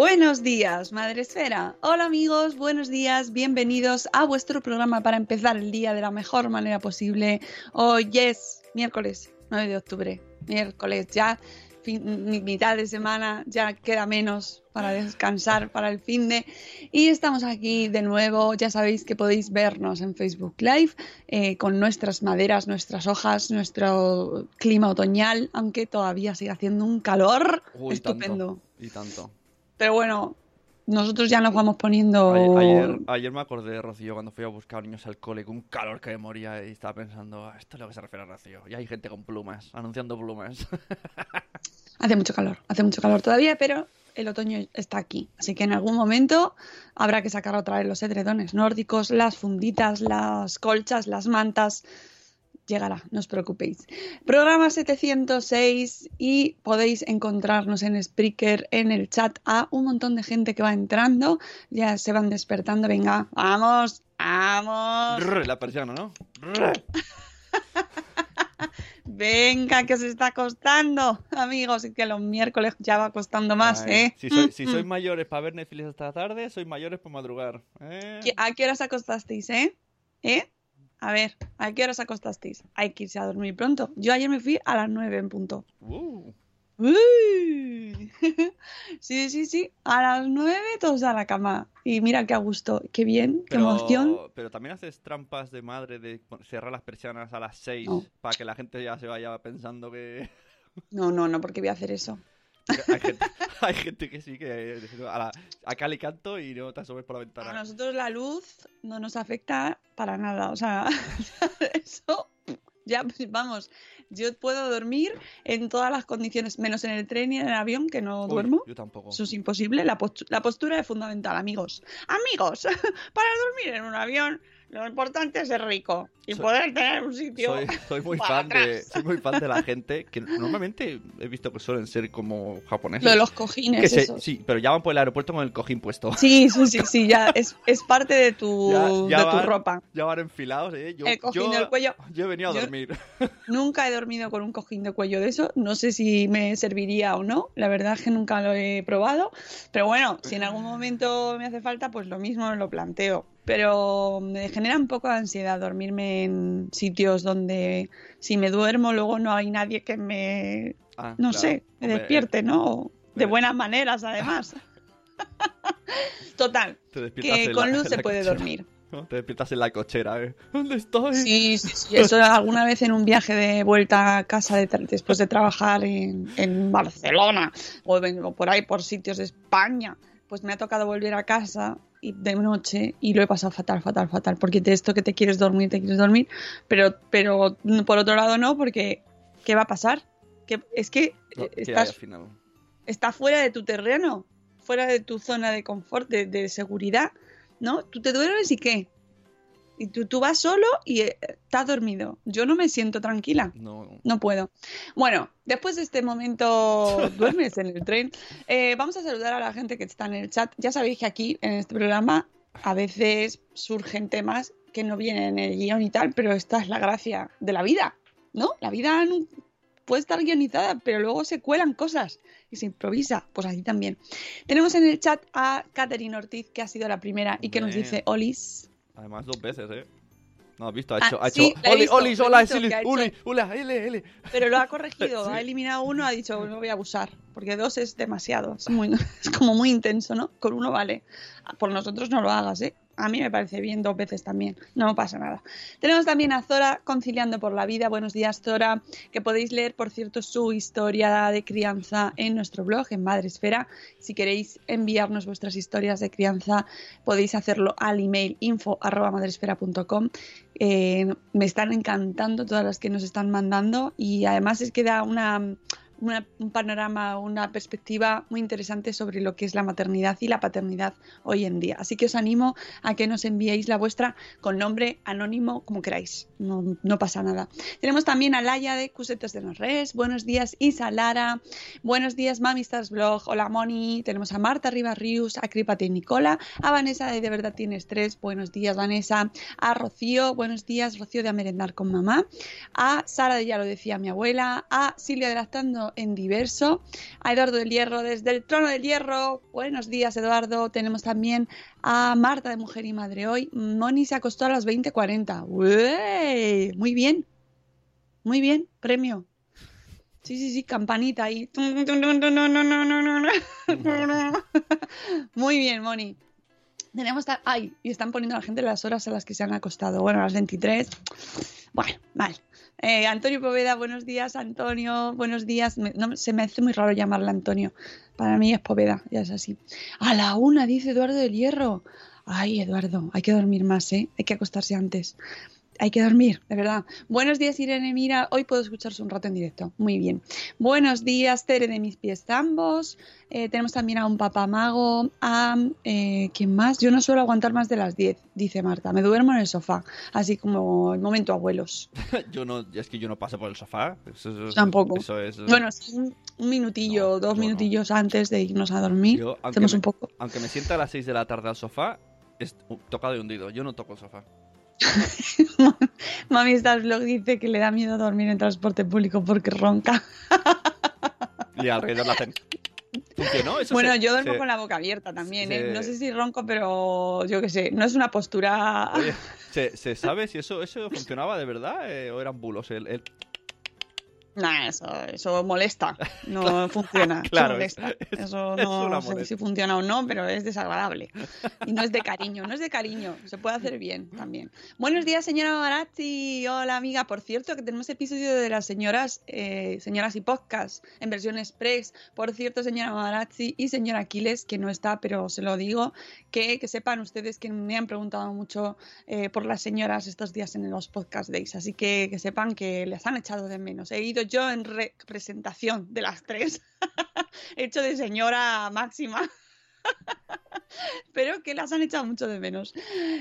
Buenos días, Madre Esfera. Hola amigos, buenos días, bienvenidos a vuestro programa para empezar el día de la mejor manera posible. Hoy es miércoles 9 de octubre, miércoles ya, fin- mitad de semana, ya queda menos para descansar para el fin de... Y estamos aquí de nuevo, ya sabéis que podéis vernos en Facebook Live eh, con nuestras maderas, nuestras hojas, nuestro clima otoñal, aunque todavía sigue haciendo un calor Uy, estupendo. Tanto, y tanto. Pero bueno, nosotros ya nos vamos poniendo. Ayer, ayer, ayer me acordé de Rocío cuando fui a buscar niños al cole con un calor que me moría y estaba pensando, "Ah, esto es lo que se refiere a Rocío. Y hay gente con plumas, anunciando plumas. Hace mucho calor, hace mucho calor todavía, pero el otoño está aquí. Así que en algún momento habrá que sacar otra vez los edredones nórdicos, las funditas, las colchas, las mantas. Llegará, no os preocupéis. Programa 706 y podéis encontrarnos en Spreaker, en el chat, a un montón de gente que va entrando. Ya se van despertando. Venga, vamos, vamos. La persiana, ¿no? Venga, que os está costando, amigos, y que los miércoles ya va costando más, Ay, ¿eh? Si, soy- si sois mayores para ver Netflix esta tarde, sois mayores para madrugar. ¿eh? ¿Qué- ¿A qué horas acostasteis, eh? ¿Eh? A ver, ¿a qué horas acostasteis? Hay que irse a dormir pronto. Yo ayer me fui a las 9 en punto. Uh, ¡Uy! Sí, sí, sí. A las 9 todos a la cama. Y mira qué a gusto, qué bien, qué pero, emoción. pero también haces trampas de madre de cerrar las persianas a las 6 No. para que la gente ya se vaya pensando que... No, no, no, porque voy a hacer eso. hay, gente, hay gente que sí que... A la, acá le canto y no te asomes por la A ventana. nosotros la luz no nos afecta para nada. O sea, eso ya pues, vamos. Yo puedo dormir en todas las condiciones, menos en el tren y en el avión, que no Uy, duermo. Yo tampoco. Eso es imposible. La, postu- la postura es fundamental, amigos. Amigos, para dormir en un avión, lo importante es ser rico y Soy- poder tener un sitio. Soy, soy muy para fan de, atrás. soy muy fan de la gente que normalmente he visto que suelen ser como japoneses. Lo de los cojines, que se- sí, pero ya van por el aeropuerto con el cojín puesto. Sí, sí, sí, sí, ya es, es parte de tu, Ya- ya de tu van- ropa. Ya van enfilados, ¿eh? Yo, El cojín yo- del cuello. Yo he venido a dormir. Nunca he dormido con un cojín de cuello de eso. No sé si me serviría o no. La verdad es que nunca lo he probado. Pero bueno, si en algún momento me hace falta, pues lo mismo lo planteo. Pero me genera un poco de ansiedad dormirme en sitios donde si me duermo luego no hay nadie que me, Ah, no claro. sé, me despierte, ¿no? De eh, buenas maneras, además. Total, que con la- luz se puede cochera, dormir. Te despiertas en la cochera, ¿eh? ¿Dónde estoy? Sí, sí, sí. Eso alguna vez en un viaje de vuelta a casa de después de trabajar en, en Barcelona o, en- o por ahí por sitios de España. Pues me ha tocado volver a casa y de noche y lo he pasado fatal, fatal, fatal, porque de esto que te quieres dormir, te quieres dormir, pero, pero por otro lado no, porque ¿qué va a pasar? Que, es que No, eh, ¿qué hay estás, al final? está fuera de tu terreno, fuera de tu zona de confort, de, de seguridad, ¿no? Tú te duermes y qué? Y tú, tú vas solo y eh, estás dormido. Yo no me siento tranquila. No, no. Puedo. Bueno, después de este momento, duermes en el tren. Eh, vamos a saludar a la gente que está en el chat. Ya sabéis que aquí en este programa a veces surgen temas que no vienen en el guion y tal, pero esta es la gracia de la vida, ¿no? La vida no- puede estar guionizada, pero luego se cuelan cosas y se improvisa. Pues así también. Tenemos en el chat a Catherine Ortiz, que ha sido la primera y que nos dice Olis. Además, dos veces, ¿eh? No, has visto, ha Ah, hecho, ha hecho, Oli, visto, Oli, Sili, Uli, L, L. Pero lo ha corregido, Sí. ha eliminado uno, ha dicho no voy a abusar, porque dos es demasiado, es, muy, es como muy intenso, ¿no? Con uno vale. Por nosotros no lo hagas, ¿eh? A mí me parece bien dos veces también, no pasa nada. Tenemos también a Zora, Conciliando por la Vida. Buenos días, Zora, que podéis leer, por cierto, su historia de crianza en nuestro blog, en Madresfera. Si queréis enviarnos vuestras historias de crianza, podéis hacerlo al email info.madresfera.com. Eh, me están encantando todas las que nos están mandando y además es que da una, un panorama, una perspectiva muy interesante sobre lo que es la maternidad y la paternidad hoy en día. Así que os animo a que nos enviéis la vuestra con nombre anónimo como queráis, no, no pasa nada. Tenemos también a Laia de Cusetas de los Res, buenos días Isa Lara, buenos días Mamistas Blog, hola Moni, tenemos a Marta Ribarrius, a Crípate y Nicola, a Vanessa de De Verdad Tienes Tres, buenos días Vanessa, a Rocío, buenos días Rocío de A Merendar con Mamá, a Sara de Ya lo decía mi abuela, a Silvia de Lactando en Diverso, a Eduardo del Hierro desde el Trono del Hierro, buenos días Eduardo, tenemos también a Marta de Mujer y Madre hoy, Moni se acostó a las 20.40, ¡Uey! muy bien, muy bien, premio. Sí, sí, sí, campanita ahí. Muy bien, Moni. Tenemos. Ay, y están poniendo a la gente las horas a las que se han acostado. Bueno, a las 23. Bueno, mal. Eh, Antonio Poveda, buenos días, Antonio. Buenos días. No, se me hace muy raro llamarle Antonio. Para mí es Poveda, ya es así. A la una, dice Eduardo del Hierro. Ay, Eduardo, hay que dormir más, ¿eh? Hay que acostarse antes. Hay que dormir, de verdad. Buenos días, Irene. Mira, hoy puedo escucharse un rato en directo. Muy bien. Buenos días, Tere de mis pies ambos. Eh, tenemos también a un papá mago. A. Eh, ¿Quién más? Yo no suelo aguantar más de las 10, dice Marta. Me duermo en el sofá. Así como el momento abuelos. Yo no, es que yo no paso por el sofá. Eso, eso- Tampoco. Eso. Bueno, un, un minutillo, No, dos no. minutillos antes de irnos a dormir. Yo, hacemos me- un poco. Aunque me sienta a las 6 de la tarde al sofá, es tocado y hundido. Yo no toco el sofá. Mami Star Vlog dice que le da miedo dormir en transporte público porque ronca. Y alrededor la hacen. ¿Funcionó? Eso Bueno, se- yo duermo se- con la boca abierta también, ¿eh? No sé si ronco, pero yo qué sé, no es una postura... Oye, ¿se, se sabe si eso, eso funcionaba de verdad eh, o eran bulos? El, el- Nah, eso, eso molesta, no funciona, eso Claro, molesta. es- Eso es no una sé si funciona o no, pero es desagradable. Y no es de cariño, no es de cariño, se puede hacer bien también. Buenos días, señora Barazzi. Hola, amiga. Por cierto, que tenemos episodio de las señoras, eh, señoras y podcast en versión express. Por cierto, señora Barazzi y señora Aquiles, que no está, pero se lo digo, que, que sepan ustedes que me han preguntado mucho eh, por las señoras estos días en los podcast days. Así que que sepan que les han echado de menos. He ido yo en representación de las tres. He hecho de señora máxima. Pero que las han echado mucho de menos.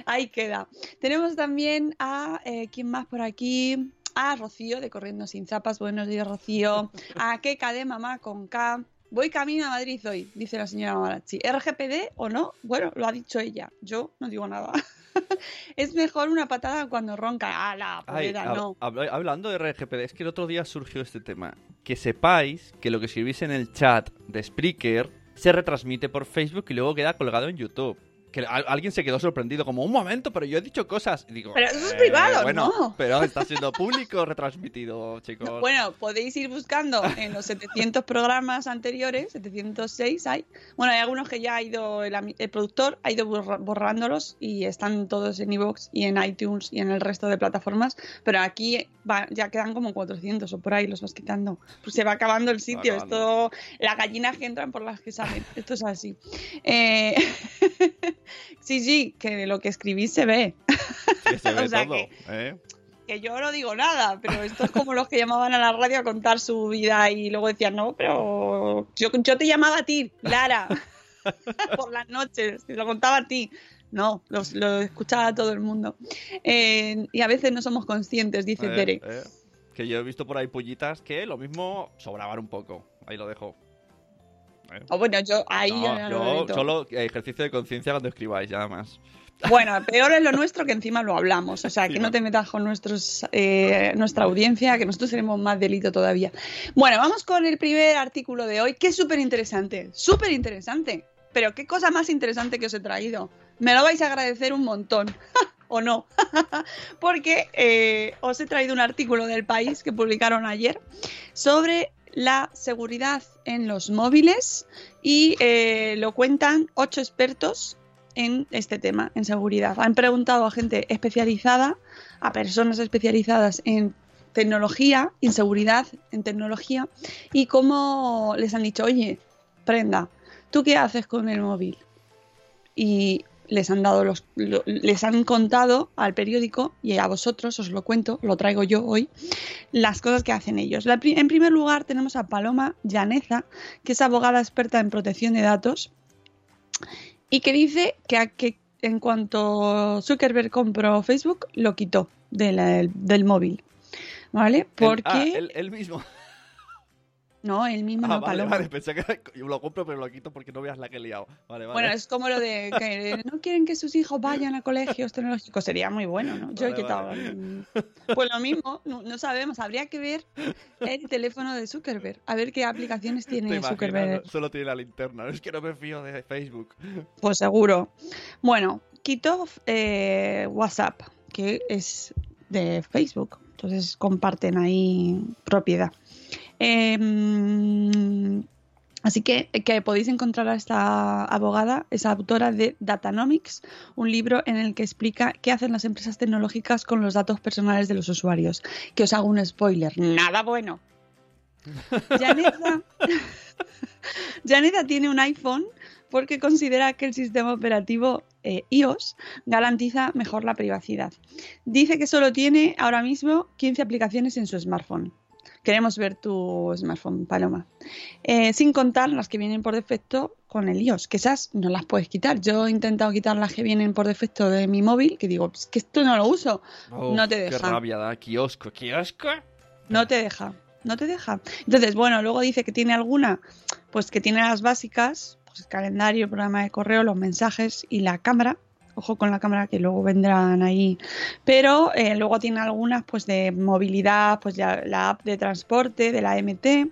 Ahí queda. Tenemos también a. Eh, ¿Quién más por aquí? A Rocío de Corriendo Sin Zapas. Buenos días, Rocío. A Keka de Mamá con K. Voy camino a Madrid hoy, dice la señora Marachi. ¿RGPD o no? Bueno, lo ha dicho ella. Yo no digo nada. es mejor una patada cuando ronca. ¡Ah, la Ay, no! hab- hablando de RGPD, es que el otro día surgió este tema. Que sepáis que lo que escribís en el chat de Spreaker se retransmite por Facebook y luego queda colgado en YouTube. Que al- alguien se quedó sorprendido, como un momento, pero yo he dicho cosas. Y digo, Pero eso es "Eh, privado, bueno, ¿no?". Pero está siendo público retransmitido, chicos. Bueno, podéis ir buscando en los 700 programas anteriores, 706 hay. Bueno, hay algunos que ya ha ido, el, productor ha ido borrándolos y están todos en iVoox y en iTunes y en el resto de plataformas, pero aquí va- ya quedan como 400 o por ahí los vas quitando. Pues se va acabando el sitio, acabando. esto, las gallinas que entran por las que salen, esto es así. Eh, sí, sí, que lo que escribís se ve. Que se ve o sea todo, que- ¿eh? que yo no digo nada, pero esto es como los que llamaban a la radio a contar su vida y luego decían, no, pero yo, yo te llamaba a ti, Lara, por las noches, te lo contaba a ti. No, lo, escuchaba todo el mundo. Eh, y a veces no somos conscientes, dice Eh, Tere. eh. Que yo he visto por ahí pollitas que lo mismo sobraban un poco. Ahí lo dejo. Eh. O bueno, yo ahí No, yo no solo ejercicio de conciencia cuando escribáis, nada más. Bueno, peor es lo nuestro que encima lo hablamos. O sea, que no. te metas con nuestros, eh, nuestra audiencia, que nosotros tenemos más delito todavía. Bueno, vamos con el primer artículo de hoy, que es súper interesante. Súper interesante. Pero qué cosa más interesante que os he traído. Me lo vais a agradecer un montón. ¿O no? Porque eh, os he traído un artículo del país que publicaron ayer sobre la seguridad en los móviles y eh, lo cuentan ocho expertos en este tema, en seguridad. Han preguntado a gente especializada, a personas especializadas en tecnología, en seguridad, en tecnología, y cómo les han dicho, oye, prenda, ¿tú qué haces con el móvil? Y les han dado los, lo- les han contado al periódico y a vosotros os lo cuento, lo traigo yo hoy, las cosas que hacen ellos. La en primer lugar tenemos a Paloma Llaneza, que es abogada experta en protección de datos y que dice que, a- que en cuanto Zuckerberg compró Facebook, lo quitó de la- del móvil. ¿Vale? Él- Porque... ah, él mismo. No, él mismo Ah, no, vale, Paloma. vale, pensé que lo compro pero lo quito porque no veas la que he liado. Vale, vale. Bueno, es como lo de que no quieren que sus hijos vayan a colegios tecnológicos. Sería muy bueno, ¿no? Yo he quitado. Pues lo mismo, no, no sabemos. Habría que ver el teléfono de Zuckerberg. A ver qué aplicaciones ¿Te tiene imaginas? Zuckerberg. Solo tiene la linterna. Es que no me fío de Facebook. Pues seguro. Bueno, quitó eh, WhatsApp, que es de Facebook. Entonces comparten ahí propiedad. Em, así que, que podéis encontrar a esta abogada, es autora de Datanomics, un libro en el que explica qué hacen las empresas tecnológicas con los datos personales de los usuarios. Que os hago un spoiler, nada bueno. Janetha tiene un iPhone porque considera que el sistema operativo eh, iOS garantiza mejor la privacidad. Dice que solo tiene ahora mismo 15 aplicaciones en su smartphone. Queremos ver tu smartphone, Paloma. Eh, sin contar las que vienen por defecto con el iOS, que esas no las puedes quitar. Yo he intentado quitar las que vienen por defecto de mi móvil, que digo, "Es que esto no lo uso. No te Qué deja. rabia da. Kiosco, kiosco. No te deja, no te deja. Entonces, bueno, luego dice que tiene alguna, pues que tiene las básicas, pues el calendario, el programa de correo, los mensajes y la cámara. Ojo con la cámara que luego vendrán ahí. Pero eh, luego tiene algunas pues de movilidad, pues ya la app de transporte de la MT.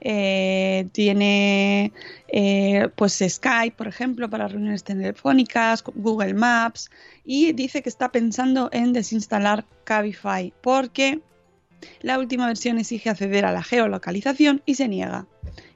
eh, tiene eh, pues Skype, por ejemplo, para reuniones telefónicas, Google Maps. Y dice que está pensando en desinstalar Cabify porque la última versión exige acceder a la geolocalización y se niega.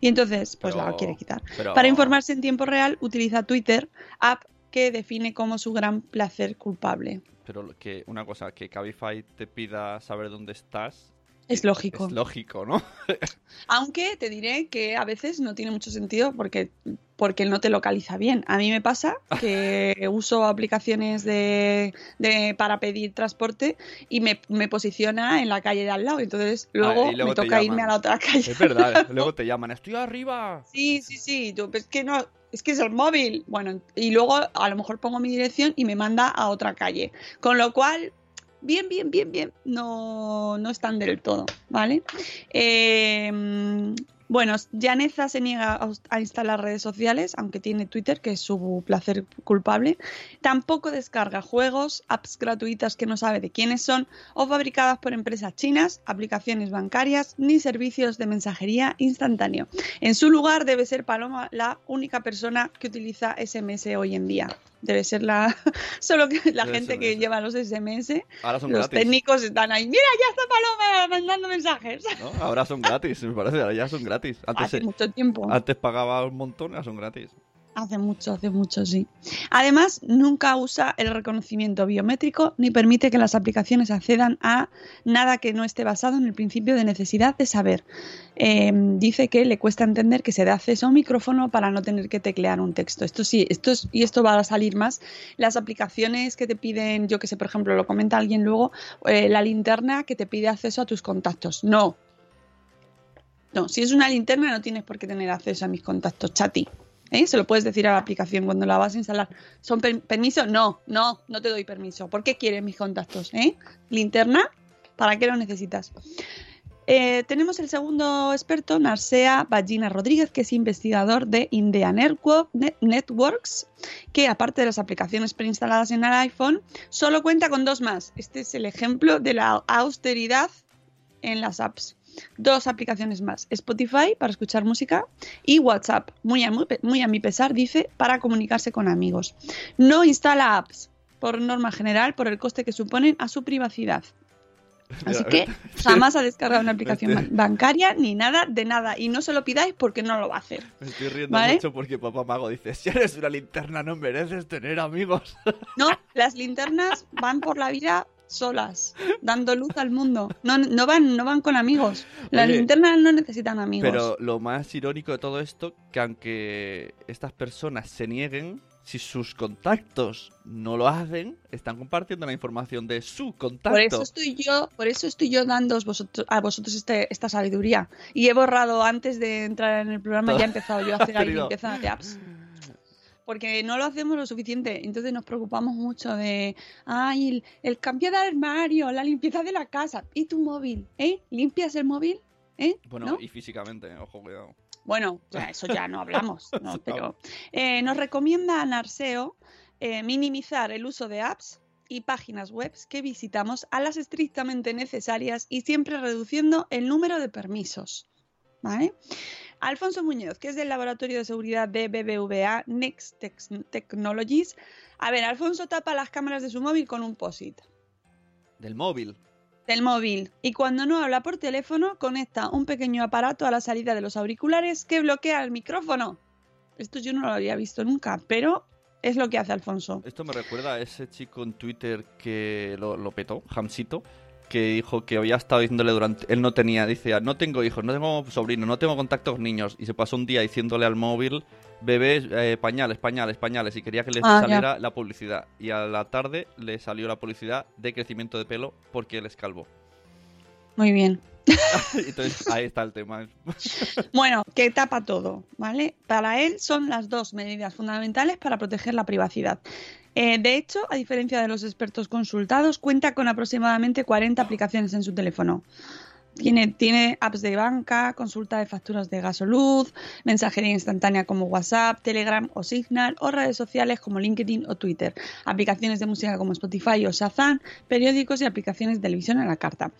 Y entonces, pues la quiere quitar. pero- Para informarse en tiempo real, utiliza Twitter, app que define como su gran placer culpable. Pero que una cosa, que Cabify te pida saber dónde estás. Es lógico. Es lógico, ¿no? Aunque te diré que a veces no tiene mucho sentido porque, porque no te localiza bien. A mí me pasa que uso aplicaciones de, de- para pedir transporte y me, me posiciona en la calle de al lado. Entonces luego, Ah, luego me toca irme a la otra calle. Es verdad. Luego te llaman. Estoy arriba. Sí, sí, sí. Tú, es que no, es que es el móvil. Bueno, y luego a lo mejor pongo mi dirección y me manda a otra calle. Con lo cual, bien, bien, bien, bien, no, no están del todo, ¿vale? Eh, bueno, Janeza se niega a, instalar redes sociales, aunque tiene Twitter, que es su placer culpable. Tampoco descarga juegos, apps gratuitas que no sabe de quiénes son o fabricadas por empresas chinas, aplicaciones bancarias ni servicios de mensajería instantáneo. En su lugar debe ser Paloma la única persona que utiliza SMS hoy en día. Debe ser la solo que la Debe gente que eso. lleva los SMS, Ahora son los gratis. técnicos están ahí, mira, ya está Paloma mandando mensajes. ¿no? Ahora son gratis, me parece, ahora ya son gratis. Antes, Hace mucho tiempo. antes pagaba un montón, ahora son gratis. Hace mucho, hace mucho, sí. Además, nunca usa el reconocimiento biométrico ni permite que las aplicaciones accedan a nada que no esté basado en el principio de necesidad de saber. Eh, dice que le cuesta entender que se da acceso a un micrófono para no tener que teclear un texto. Esto sí, esto es, y esto va a salir más. Las aplicaciones que te piden, yo que sé, por ejemplo, lo comenta alguien luego, eh, la linterna que te pide acceso a tus contactos. No. No, si es una linterna no tienes por qué tener acceso a mis contactos, chati. ¿Eh? Se lo puedes decir a la aplicación cuando la vas a instalar. ¿Son per- permiso? No, no, no te doy permiso. ¿Por qué quieres mis contactos? ¿Eh? ¿Linterna? ¿Para qué lo necesitas? Eh, tenemos el segundo experto, Narcea Ballina Rodríguez, que es investigador de India Network- Net- Networks, que aparte de las aplicaciones preinstaladas en el iPhone, solo cuenta con dos más. Este es el ejemplo de la austeridad en las apps. Dos aplicaciones más, Spotify para escuchar música y WhatsApp, muy a, muy, a mi pesar, dice, para comunicarse con amigos. No instala apps, por norma general, por el coste que suponen a su privacidad. Así que jamás ha descargado una aplicación ban- bancaria ni nada de nada. Y no se lo pidáis porque no lo va a hacer. Me estoy riendo ¿Vale? mucho porque papá mago dice, si eres una linterna no mereces tener amigos. No, las linternas van por la vida solas, dando luz al mundo. No, no, van, no van con amigos. Las Oye, linternas no necesitan amigos. Pero lo más irónico de todo esto, que aunque estas personas se nieguen, si sus contactos no lo hacen, están compartiendo la información de su contacto. Por eso estoy yo, por eso estoy yo dando vosotros, a vosotros este- esta sabiduría. Y he borrado antes de entrar en el programa, ya he empezado yo a hacer ahí limpieza de apps. Porque no lo hacemos lo suficiente. Entonces nos preocupamos mucho de, ay, el, el cambio de armario, la limpieza de la casa. ¿Y tu móvil? ¿Eh? ¿Limpias el móvil? ¿Eh? Bueno, ¿No? y físicamente, ojo, cuidado. Bueno, ya, eso ya no hablamos, ¿no? pero eh, nos recomienda a Narseo eh, minimizar el uso de apps y páginas web que visitamos a las estrictamente necesarias y siempre reduciendo el número de permisos. ¿Vale? Alfonso Muñoz, que es del Laboratorio de Seguridad de BBVA Next Technologies. A ver, Alfonso tapa las cámaras de su móvil con un POSIT Del móvil. del móvil y cuando no habla por teléfono conecta un pequeño aparato a la salida de los auriculares que bloquea el micrófono. Esto yo no lo había visto nunca, pero es lo que hace Alfonso. Esto me recuerda a ese chico en Twitter que lo, lo petó, Hamsito, que dijo que había estado diciéndole durante... Él no tenía, dice, no tengo hijos, no tengo sobrinos, no tengo contacto con niños. Y se pasó un día diciéndole al móvil, bebés, eh, pañales, pañales, pañales. Y quería que le Ah, ya. saliera la publicidad. Y a la tarde le salió la publicidad de crecimiento de pelo porque él es calvo. Muy bien. Entonces ahí está el tema. Bueno, que tapa todo, ¿vale? Para él son las dos medidas fundamentales para proteger la privacidad. Eh, de hecho, a diferencia de los expertos consultados, cuenta con aproximadamente 40 aplicaciones en su teléfono. Tiene, apps de banca, consulta de facturas de gas o luz, mensajería instantánea como WhatsApp, Telegram o Signal, o redes sociales como LinkedIn o Twitter, aplicaciones de música como Spotify o Shazam, periódicos y aplicaciones de televisión a la carta.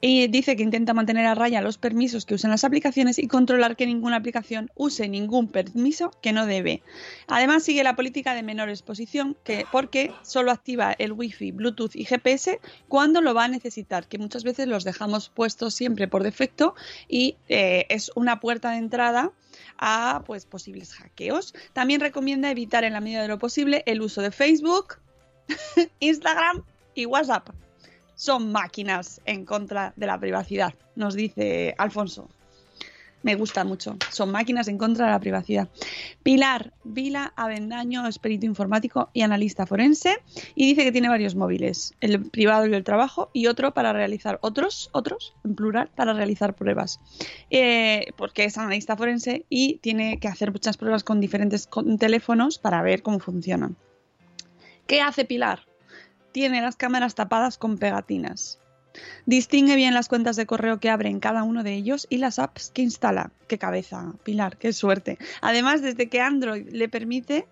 Y dice que intenta mantener a raya los permisos que usan las aplicaciones y controlar que ninguna aplicación use ningún permiso que no debe. Además sigue la política de menor exposición que porque solo activa el Wi-Fi, Bluetooth y GPS cuando lo va a necesitar, que muchas veces los dejamos puestos siempre por defecto y eh, es una puerta de entrada a pues posibles hackeos. También recomienda evitar en la medida de lo posible el uso de Facebook, Instagram y WhatsApp son máquinas en contra de la privacidad, nos dice Alfonso. Me gusta mucho. Son máquinas en contra de la privacidad. Pilar Vila Avendaño es perito informático y analista forense y dice que tiene varios móviles, el privado y el trabajo y otro para realizar otros, otros, en plural, para realizar pruebas. Eh, porque es analista forense y tiene que hacer muchas pruebas con diferentes teléfonos para ver cómo funcionan. ¿Qué hace Pilar? Tiene las cámaras tapadas con pegatinas. Distingue bien las cuentas de correo que abre en cada uno de ellos y las apps que instala. Qué cabeza, Pilar, qué suerte. Además, desde que Android le permite,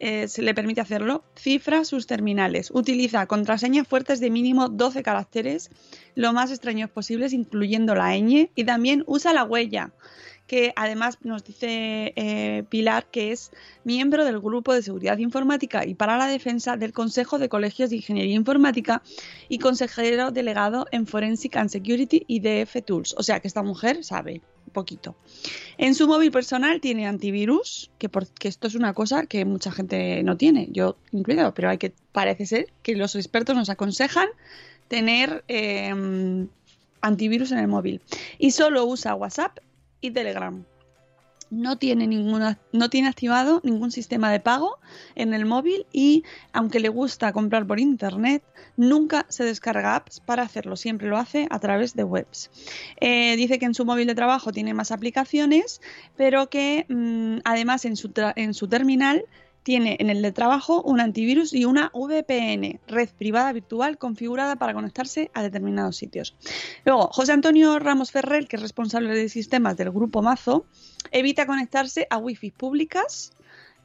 eh, se le permite hacerlo, cifra sus terminales. Utiliza contraseñas fuertes de mínimo 12 caracteres, lo más extraños posibles, incluyendo la ñ, y también usa la huella, que además nos dice eh, Pilar que es miembro del Grupo de Seguridad Informática y para la Defensa del Consejo de Colegios de Ingeniería Informática y consejero delegado en Forensic and Security y DF Tools. O sea que esta mujer sabe poquito. En su móvil personal tiene antivirus, que, porque esto es una cosa que mucha gente no tiene, yo incluido, pero hay que, parece ser que los expertos nos aconsejan tener em, antivirus en el móvil. Y solo usa WhatsApp y Telegram. No tiene, no tiene activado ningún sistema de pago en el móvil y aunque le gusta comprar por internet, nunca se descarga apps para hacerlo, siempre lo hace a través de webs. Eh, dice que en su móvil de trabajo tiene más aplicaciones, pero que mm, además en su, en su terminal tiene en el de trabajo un antivirus y una VPN, red privada virtual configurada para conectarse a determinados sitios. Luego, José Antonio Ramos Ferrer, que es responsable de sistemas del grupo Mazo, evita conectarse a wifi públicas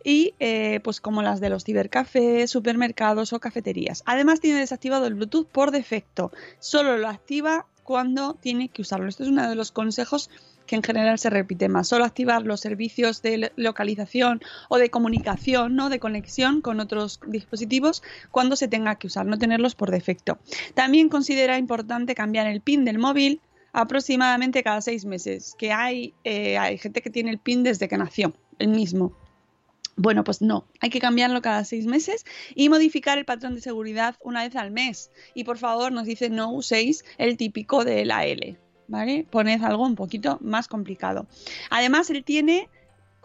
y eh, pues como las de los cibercafés, supermercados o cafeterías. Además tiene desactivado el Bluetooth por defecto, solo lo activa cuando tiene que usarlo. Esto es uno de los consejos que en general se repite más. Solo activar los servicios de localización o de comunicación, ¿no? de conexión con otros dispositivos cuando se tenga que usar, no tenerlos por defecto. También considera importante cambiar el PIN del móvil aproximadamente cada seis meses, que hay, eh, hay gente que tiene el PIN desde que nació, el mismo. Bueno, pues no, hay que cambiarlo cada seis meses y modificar el patrón de seguridad una vez al mes. Y por favor, nos dice no uséis el típico de la L. ¿vale? Poned algo un poquito más complicado. Además, él tiene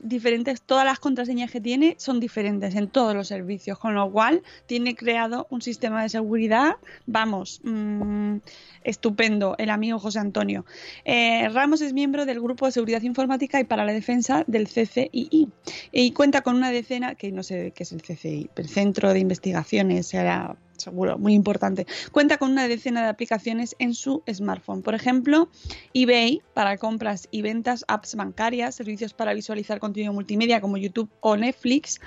diferentes, todas las contraseñas que tiene son diferentes en todos los servicios, con lo cual tiene creado un sistema de seguridad, vamos, mm, estupendo, el amigo José Antonio. Eh, Ramos es miembro del Grupo de Seguridad Informática y para la Defensa del CCII y cuenta con una decena, que no sé qué es el CCI, el Centro de Investigaciones, será seguro, muy importante. Cuenta con una decena de aplicaciones en su smartphone. Por ejemplo, eBay para compras y ventas, apps bancarias, servicios para visualizar contenido multimedia como YouTube o Netflix.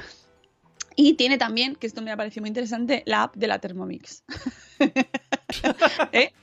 Y tiene también, que esto me ha parecido muy interesante, la app de la Thermomix. ¿Eh?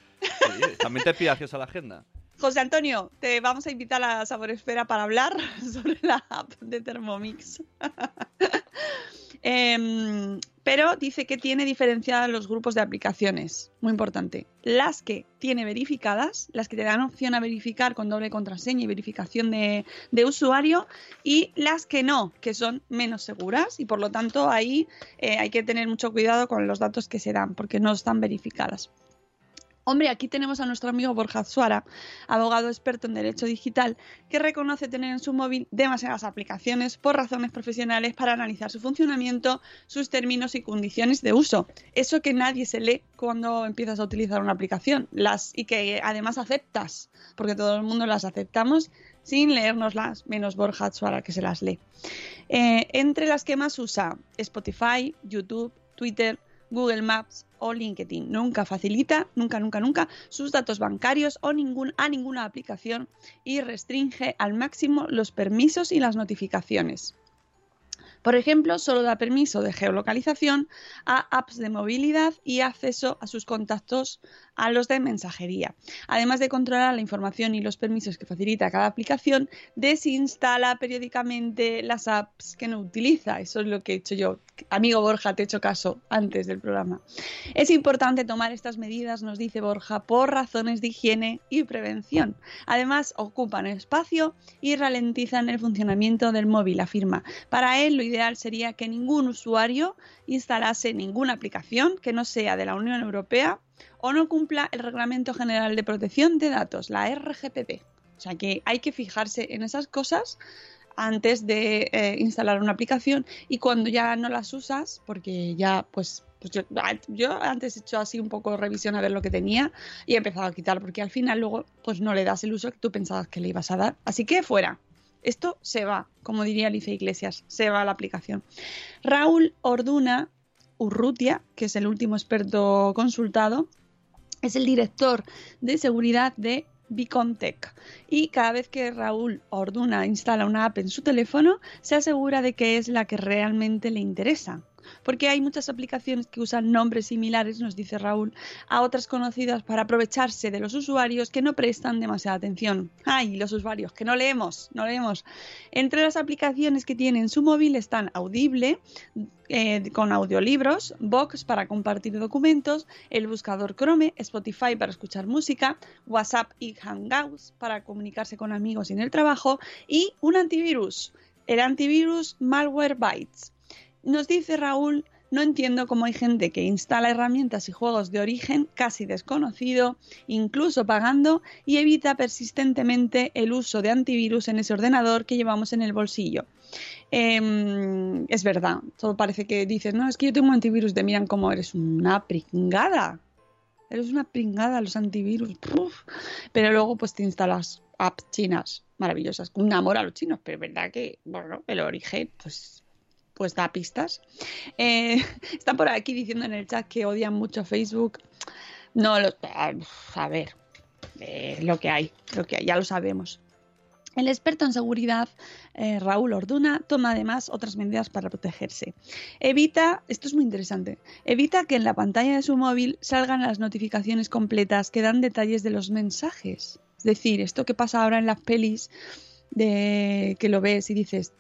también te pide acceso a la agenda. José Antonio, te vamos a invitar a Saboresfera para hablar sobre la app de Thermomix. Em, pero dice que tiene diferenciadas los grupos de aplicaciones, muy importante. Las que tiene verificadas, las que te dan opción a verificar con doble contraseña y verificación de, usuario, y las que no, que son menos seguras y por lo tanto ahí eh, hay que tener mucho cuidado con los datos que se dan porque no están verificadas. Hombre, aquí tenemos a nuestro amigo Borja Suara, abogado experto en derecho digital, que reconoce tener en su móvil demasiadas aplicaciones por razones profesionales para analizar su funcionamiento, sus términos y condiciones de uso. Eso que nadie se lee cuando empiezas a utilizar una aplicación, las y que además aceptas, porque todo el mundo las aceptamos sin leérnoslas, menos Borja Suara que se las lee. Eh, entre las que más usa Spotify, YouTube, Twitter, Google Maps o LinkedIn. Nunca facilita, nunca, nunca, nunca sus datos bancarios o ningún, a ninguna aplicación y restringe al máximo los permisos y las notificaciones. Por ejemplo, solo da permiso de geolocalización a apps de movilidad y acceso a sus contactos a los de mensajería. Además de controlar la información y los permisos que facilita cada aplicación, desinstala periódicamente las apps que no utiliza. Eso es lo que he hecho yo. Amigo Borja, te he hecho caso antes del programa. Es importante tomar estas medidas, nos dice Borja, por razones de higiene y prevención. Además, ocupan espacio y ralentizan el funcionamiento del móvil, afirma. Para él, lo ideal sería que ningún usuario instalase ninguna aplicación que no sea de la Unión Europea o no cumpla el Reglamento General de Protección de Datos, la RGPD. O sea que hay que fijarse en esas cosas antes de eh, instalar una aplicación y cuando ya no las usas, porque ya pues, pues yo, yo, antes he hecho así un poco revisión a ver lo que tenía y he empezado a quitar porque al final luego pues no le das el uso que tú pensabas que le ibas a dar. Así que fuera. Esto se va, como diría Alicia Iglesias, se va a la aplicación. Raúl Orduna Urrutia, que es el último experto consultado, es el director de seguridad de Bicontech. Y cada vez que Raúl Orduna instala una app en su teléfono, se asegura de que es la que realmente le interesa. Porque hay muchas aplicaciones que usan nombres similares, nos dice Raúl, a otras conocidas para aprovecharse de los usuarios que no prestan demasiada atención. ¡Ay, los usuarios! Que no leemos, no leemos. Entre las aplicaciones que tiene en su móvil están Audible, eh, con audiolibros, Vox para compartir documentos, el buscador Chrome, Spotify para escuchar música, WhatsApp y Hangouts para comunicarse con amigos en el trabajo y un antivirus, el antivirus Malwarebytes. Nos dice Raúl no entiendo cómo hay gente que instala herramientas y juegos de origen casi desconocido, incluso pagando, y evita persistentemente el uso de antivirus en ese ordenador que llevamos en el bolsillo. Em, es verdad, todo parece que dices, no, es que yo tengo antivirus, te miran como eres una pringada. Eres una pringada los antivirus. Pero luego pues te instalas apps chinas maravillosas, con un amor a los chinos, pero es verdad que, bueno, el origen, pues pues da pistas. Eh, está por aquí diciendo en el chat que odian mucho Facebook. No, lo, a ver, eh, lo que hay, lo que hay, ya lo sabemos. El experto en seguridad, eh, Raúl Orduna, toma además otras medidas para protegerse. Evita, esto es muy interesante, evita que en la pantalla de su móvil salgan las notificaciones completas que dan detalles de los mensajes. Es decir, esto que pasa ahora en las pelis, de que lo ves y dices,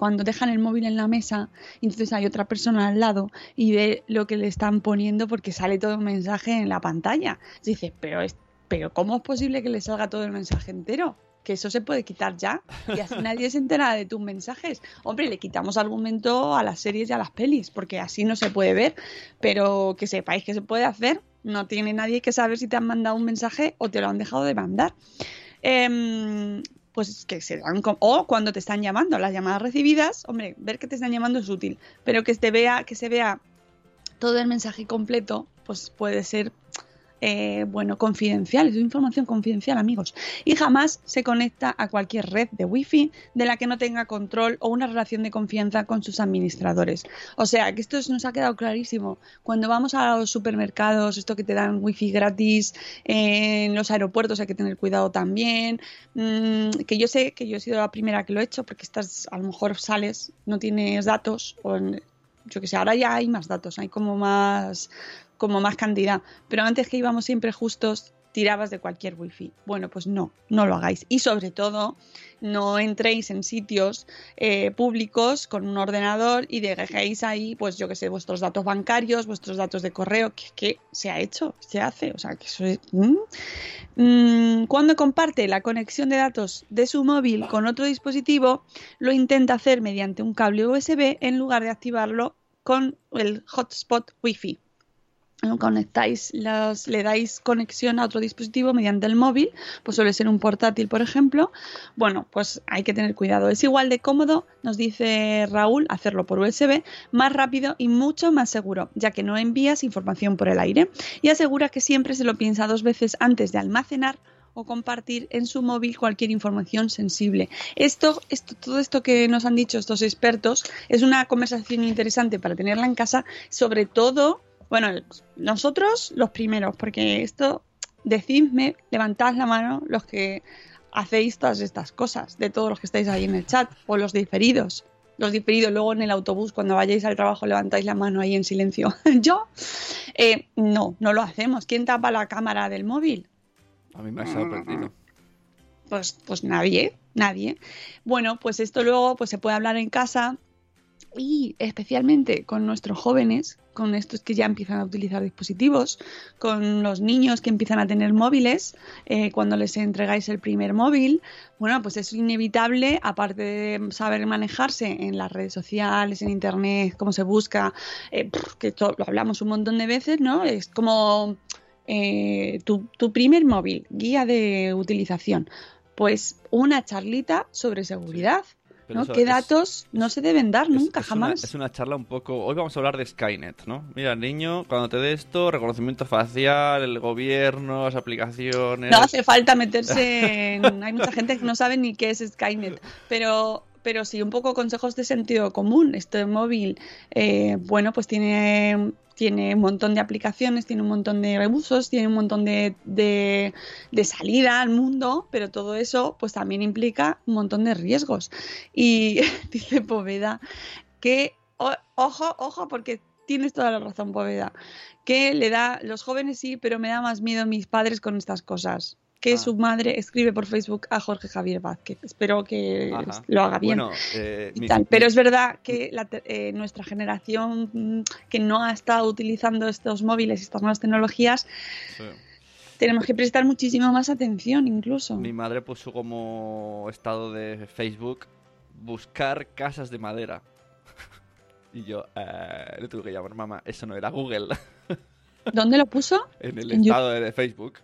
cuando dejan el móvil en la mesa, entonces hay otra persona al lado y ve lo que le están poniendo porque sale todo el mensaje en la pantalla. Dice, pero, es, pero ¿cómo es posible que le salga todo el mensaje entero? que eso se puede quitar ya y así nadie se entera de tus mensajes. Hombre, le quitamos argumento a las series y a las pelis, porque así no se puede ver, pero que sepáis que se puede hacer. No tiene nadie que saber si te han mandado un mensaje o te lo han dejado de mandar. Eh, pues que se dan o cuando te están llamando, las llamadas recibidas, hombre, ver que te están llamando es útil, pero que te vea, que se vea todo el mensaje completo, pues puede ser eh, bueno, confidencial, es información confidencial, amigos. Y jamás se conecta a cualquier red de Wi-Fi de la que no tenga control o una relación de confianza con sus administradores. O sea, que esto nos ha quedado clarísimo. Cuando vamos a los supermercados, esto que te dan Wi-Fi gratis, en los aeropuertos hay que tener cuidado también. Mm, que yo sé que yo he sido la primera que lo he hecho, porque estás, a lo mejor sales, no tienes datos, o yo que sé, ahora ya hay más datos, hay como más como más cantidad. Pero antes que íbamos siempre justos, tirabas de cualquier wifi. Bueno, pues no, no lo hagáis. Y sobre todo, no entréis en sitios eh, públicos con un ordenador y dejéis ahí, pues yo que sé, vuestros datos bancarios, vuestros datos de correo, que, se ha hecho, se hace. O sea, que eso es... Mm, cuando comparte la conexión de datos de su móvil con otro dispositivo, lo intenta hacer mediante un cable USB en lugar de activarlo con el hotspot wifi conectáis los, le dais conexión a otro dispositivo mediante el móvil, pues suele ser un portátil, por ejemplo. Bueno, pues hay que tener cuidado. Es igual de cómodo, nos dice Raúl, hacerlo por USB, más rápido y mucho más seguro, ya que no envías información por el aire. Y asegura que siempre se lo piensa dos veces antes de almacenar o compartir en su móvil cualquier información sensible. Esto, esto, todo esto que nos han dicho estos expertos es una conversación interesante para tenerla en casa, sobre todo bueno, nosotros los primeros, porque esto, decidme, levantad la mano los que hacéis todas estas cosas, de todos los que estáis ahí en el chat, o los diferidos. Los diferidos, luego en el autobús, cuando vayáis al trabajo, levantáis la mano ahí en silencio. Yo, eh, no, no lo hacemos. ¿Quién tapa la cámara del móvil? A mí me ha sorprendido. Pues, pues nadie, nadie. Bueno, pues esto luego pues se puede hablar en casa, y especialmente con nuestros jóvenes, con estos que ya empiezan a utilizar dispositivos, con los niños que empiezan a tener móviles, eh, cuando les entregáis el primer móvil, bueno, pues es inevitable, aparte de saber manejarse en las redes sociales, en Internet, cómo se busca, eh, que lo hablamos un montón de veces, ¿no? Es como eh, tu, tu primer móvil, guía de utilización, pues una charlita sobre seguridad ¿Qué datos no se deben dar nunca, jamás? es una charla un poco... Hoy vamos a hablar de Skynet, ¿no? Mira, niño, cuando te dé esto, reconocimiento facial, el gobierno, las aplicaciones... No hace falta meterse en... Hay mucha gente que no sabe ni qué es Skynet, pero pero sí, un poco consejos de sentido común. Este móvil, eh, bueno, pues tiene tiene un montón de aplicaciones, tiene un montón de usos, tiene un montón de, de, salida al mundo, pero todo eso pues también implica un montón de riesgos. Y dice Poveda que ojo, ojo, porque tienes toda la razón, Poveda. Que le da, los jóvenes sí, pero me da más miedo mis padres con estas cosas. Que Ah. su madre escribe por Facebook a Jorge Javier Vázquez. Espero que Ajá. lo haga bien. Bueno, eh, y mi- tal. mi- Pero es verdad que la eh, nuestra generación mm, que no ha estado utilizando estos móviles y estas nuevas tecnologías, sí. tenemos que prestar muchísimo más atención incluso. Mi madre puso como estado de Facebook buscar casas de madera. y yo eh, le tuve que llamar mamá. Eso no era Google. ¿Dónde lo puso? en el estado de Facebook.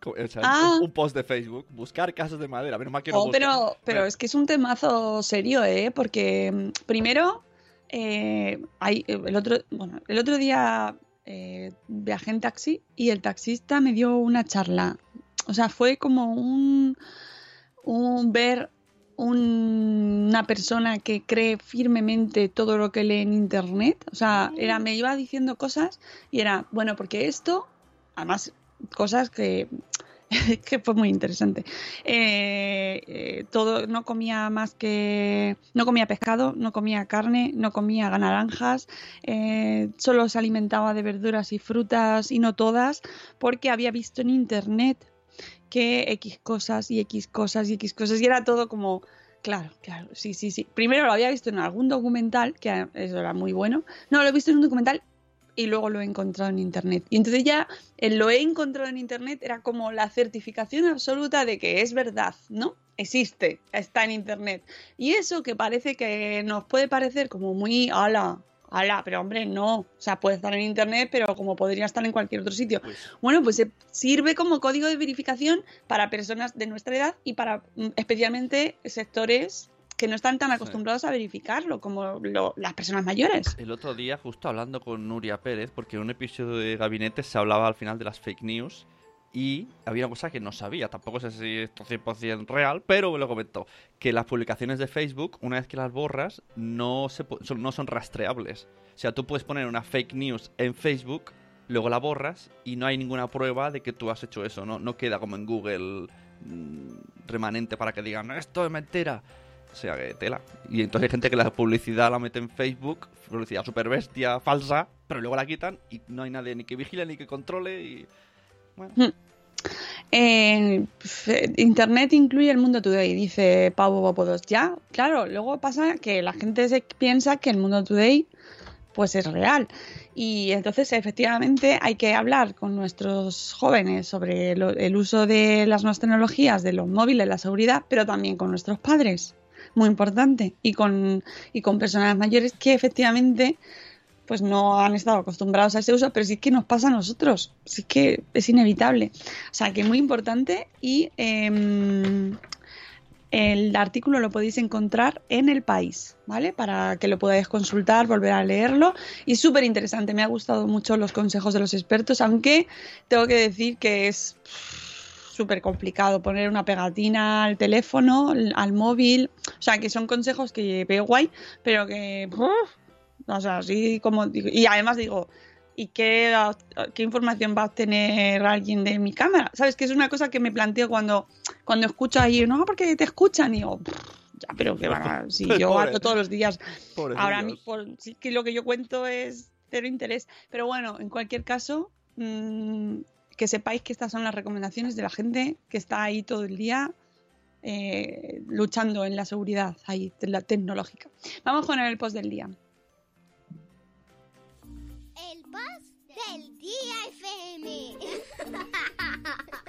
Co- O sea, Ah. un, un post de Facebook. Buscar casas de madera. Menos mal que no Oh, pero, pero es que es un temazo serio, ¿eh? Porque mm, primero, eh, hay, el, otro, bueno, el otro día eh, viajé en taxi y el taxista me dio una charla. O sea, fue como un, un ver un- una persona que cree firmemente todo lo que lee en internet. O sea, era, me iba diciendo cosas y era, bueno, porque esto, además, cosas que, que fue muy interesante. Eh, eh, todo, no comía más que, no comía pescado, no comía carne, no comía naranjas, eh, solo se alimentaba de verduras y frutas y no todas, porque había visto en internet que X cosas y X cosas y X cosas y era todo como Claro, claro, sí, sí, sí. Primero lo había visto en algún documental, que eso era muy bueno. No, lo he visto en un documental y luego lo he encontrado en internet. Y entonces ya el lo he encontrado en internet era como la certificación absoluta de que es verdad, ¿no? Existe, está en internet. Y eso que parece que nos puede parecer como muy ala, ala, pero hombre, no. O sea, puede estar en internet, pero como podría estar en cualquier otro sitio. pues, Bueno, pues se sirve como código de verificación para personas de nuestra edad y para mm, especialmente sectores que no están tan acostumbrados a verificarlo, como lo- las personas mayores. el otro día, justo hablando con Nuria Pérez, porque en un episodio de Gabinete se hablaba al final de las fake news. Y había una cosa que no sabía, tampoco sé si esto es 100% real, pero me lo comentó. Que las publicaciones de Facebook, una vez que las borras, no, se, son, no son rastreables. O sea, tú puedes poner una fake news en Facebook, luego la borras y no hay ninguna prueba de que tú has hecho eso. No, no queda como en Google mm, remanente para que digan, esto es mentira. O sea, que tela. Y entonces hay gente que la publicidad la mete en Facebook, publicidad super bestia, falsa, pero luego la quitan y no hay nadie ni que vigile ni que controle y... Bueno, Eh, f- Internet incluye el mundo today, dice Pau Bopodos. Ya, claro, luego pasa que la gente se piensa que el mundo today pues es real. Y entonces efectivamente hay que hablar con nuestros jóvenes sobre lo- el uso de las nuevas tecnologías, de los móviles, la seguridad, pero también con nuestros padres, muy importante, y con, y con personas mayores que efectivamente pues no han estado acostumbrados a ese uso, pero sí que nos pasa a nosotros, sí que es inevitable. O sea, que muy importante y em, el artículo lo podéis encontrar en el país, ¿vale? Para que lo podáis consultar, volver a leerlo. Y súper interesante, me ha gustado mucho los consejos de los expertos, aunque tengo que decir que es súper complicado poner una pegatina al teléfono, al móvil. O sea, que son consejos que veo guay, pero que... o sea, así como y además digo, ¿y qué, qué información va a obtener alguien de mi cámara? ¿Sabes? Que es una cosa que me planteo cuando, cuando escucho ahí, no, porque te escuchan, y digo, "Pff, ya, pero que van a, si yo Pobre. hablo todos los días, ahora por- sí que lo que yo cuento es cero interés. Pero bueno, en cualquier caso, mm, que sepáis que estas son las recomendaciones de la gente que está ahí todo el día eh, luchando en la seguridad ahí, tecnológica. Vamos con el post del día. El post del día FM.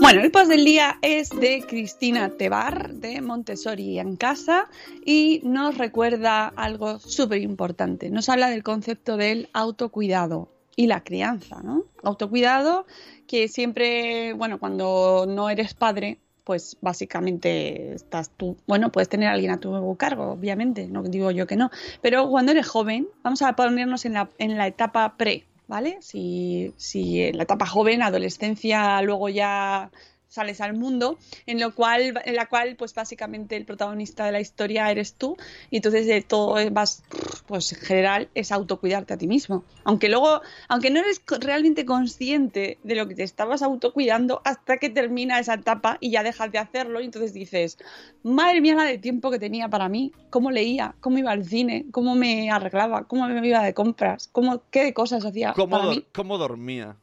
Bueno, el post del día es de Cristina Tebar de Montessori en casa y nos recuerda algo súper importante. Nos habla del concepto del autocuidado y la crianza, ¿no? Autocuidado que siempre, bueno, cuando no eres padre, pues básicamente estás tú, bueno, puedes tener a alguien a tu cargo, obviamente, no digo yo que no, pero cuando eres joven, vamos a ponernos en la, en la etapa pre, ¿vale? Si, si en la etapa joven, adolescencia, luego ya sales al mundo, en lo cual, en la cual, pues básicamente el protagonista de la historia eres tú, y entonces de todo vas, pues en general es autocuidarte a ti mismo. Aunque luego, aunque no eres realmente consciente de lo que te estabas autocuidando hasta que termina esa etapa y ya dejas de hacerlo, y entonces dices, madre mía la de tiempo que tenía para mí, cómo leía, cómo iba al cine, cómo me arreglaba, cómo me iba de compras, cómo, qué de cosas hacía ¿Cómo, para dor- mí. cómo dormía?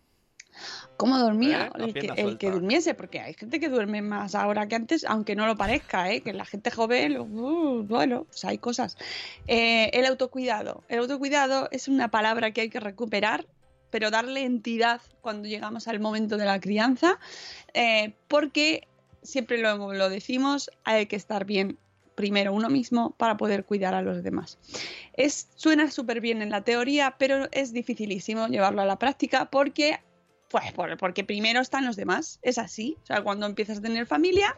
¿Cómo dormía? ¿Eh? El, que, el durmiese, porque hay gente que duerme más ahora que antes, aunque no lo parezca, ¿eh? que la gente joven, uh, bueno, pues hay cosas. Eh, el autocuidado. El autocuidado es una palabra que hay que recuperar, pero darle entidad cuando llegamos al momento de la crianza, porque siempre lo, lo decimos, hay que estar bien primero uno mismo para poder cuidar a los demás. Es, suena súper bien en la teoría, pero es dificilísimo llevarlo a la práctica porque pues por- porque primero están los demás, es así. O sea, cuando empiezas a tener familia,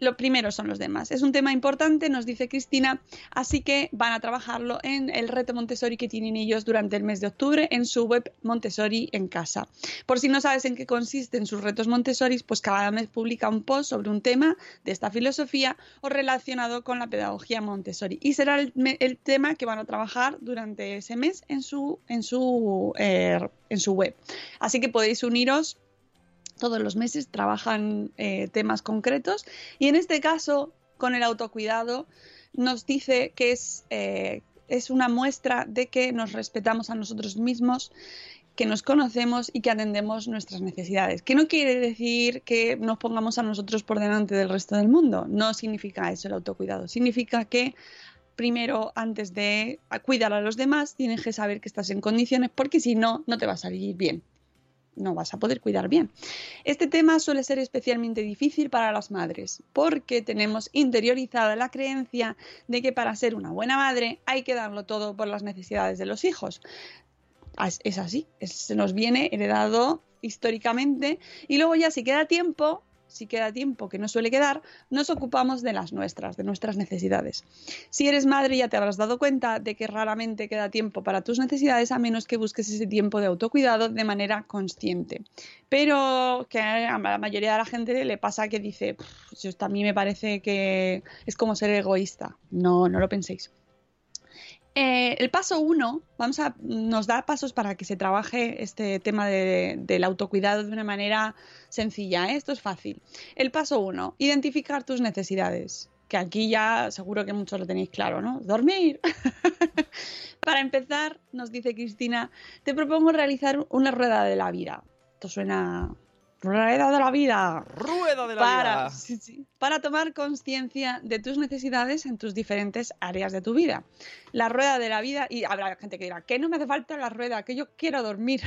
lo primero son los demás. Es un tema importante, nos dice Cristina, así que van a trabajarlo en el reto Montessori que tienen ellos durante el mes de octubre en su web Montessori en casa. Por si no sabes en qué consisten sus retos Montessori, pues cada mes publica un post sobre un tema de esta filosofía o relacionado con la pedagogía Montessori. Y será el, tema que van a trabajar durante ese mes en su, en su, eh, en su web. Así que podéis uniros todos los meses trabajan eh, temas concretos y en este caso con el autocuidado nos dice que es, eh, es una muestra de que nos respetamos a nosotros mismos que nos conocemos y que atendemos nuestras necesidades. Que no quiere decir que nos pongamos a nosotros por delante del resto del mundo. No significa eso el autocuidado. Significa que primero, antes de cuidar a los demás, tienes que saber que estás en condiciones porque si no, no te va a salir bien no vas a poder cuidar bien. Este tema suele ser especialmente difícil para las madres porque tenemos interiorizada la creencia de que para ser una buena madre hay que darlo todo por las necesidades de los hijos. Es, es así, se nos viene heredado históricamente y luego ya si queda tiempo, si queda tiempo que no suele quedar, nos ocupamos de las nuestras, de nuestras necesidades. Si eres madre ya te habrás dado cuenta de que raramente queda tiempo para tus necesidades a menos que busques ese tiempo de autocuidado de manera consciente. Pero que a la mayoría de la gente le pasa que dice, "Pff, yo esto a mí me parece que es como ser egoísta. No, no lo penséis. Eh, el paso uno, vamos a, nos da pasos para que se trabaje este tema de- del autocuidado de una manera sencilla. ¿eh? Esto es fácil. El paso uno, identificar tus necesidades. Que aquí ya seguro que muchos lo tenéis claro, ¿no? Dormir. para empezar, nos dice Cristina, te propongo realizar una rueda de la vida. Esto suena. Rueda de la vida ¡Rueda de la para, vida! sí, sí, para tomar conciencia de tus necesidades en tus diferentes áreas de tu vida. La rueda de la vida, y habrá gente que dirá, que no me hace falta la rueda, que yo quiero dormir.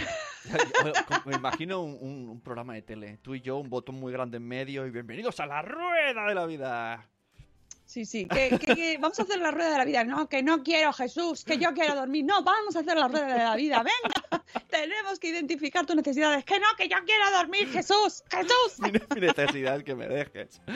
Me imagino un, un- un programa de tele. Tú y yo, un botón muy grande en medio y bienvenidos a la rueda de la vida. Sí, sí, que, que- que vamos a hacer la rueda de la vida. No, que no quiero, Jesús, que yo quiero dormir. No, vamos a hacer la rueda de la vida. Venga, tenemos que identificar tus necesidades. Que no, que yo quiero dormir, Jesús, Jesús. Mi, mi necesidad es que me dejes.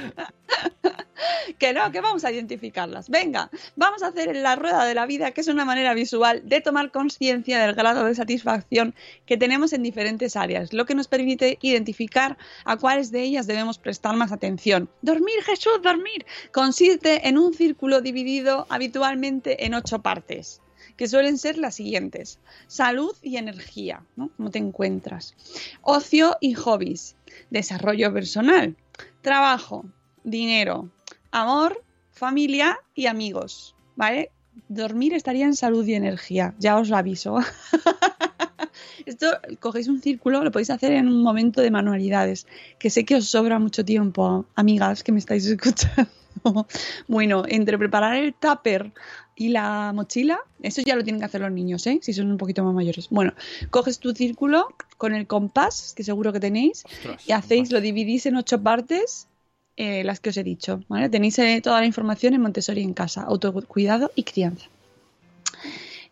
Que no, que vamos a identificarlas. Venga, vamos a hacer la rueda de la vida, que es una manera visual de tomar conciencia del grado de satisfacción que tenemos en diferentes áreas, lo que nos permite identificar a cuáles de ellas debemos prestar más atención. Dormir, Jesús, dormir. Consiste en un círculo dividido habitualmente en ocho partes que suelen ser las siguientes. Salud y energía, ¿no? ¿Cómo te encuentras? Ocio y hobbies. Desarrollo personal. Trabajo. Dinero. Amor. Familia y amigos. ¿Vale? Dormir estaría en salud y energía. Ya os lo aviso. Esto, cogéis un círculo, lo podéis hacer en un momento de manualidades, que sé que os sobra mucho tiempo, amigas que me estáis escuchando. Bueno, entre preparar el tupper y la mochila, eso ya lo tienen que hacer los niños, ¿eh? Si son un poquito más mayores. Bueno, coges tu círculo con el compás, que seguro que tenéis, Ostras, y hacéis, lo dividís en ocho partes, eh, las que os he dicho, ¿vale? Tenéis eh, toda la información en Montessori en casa, autocuidado y crianza.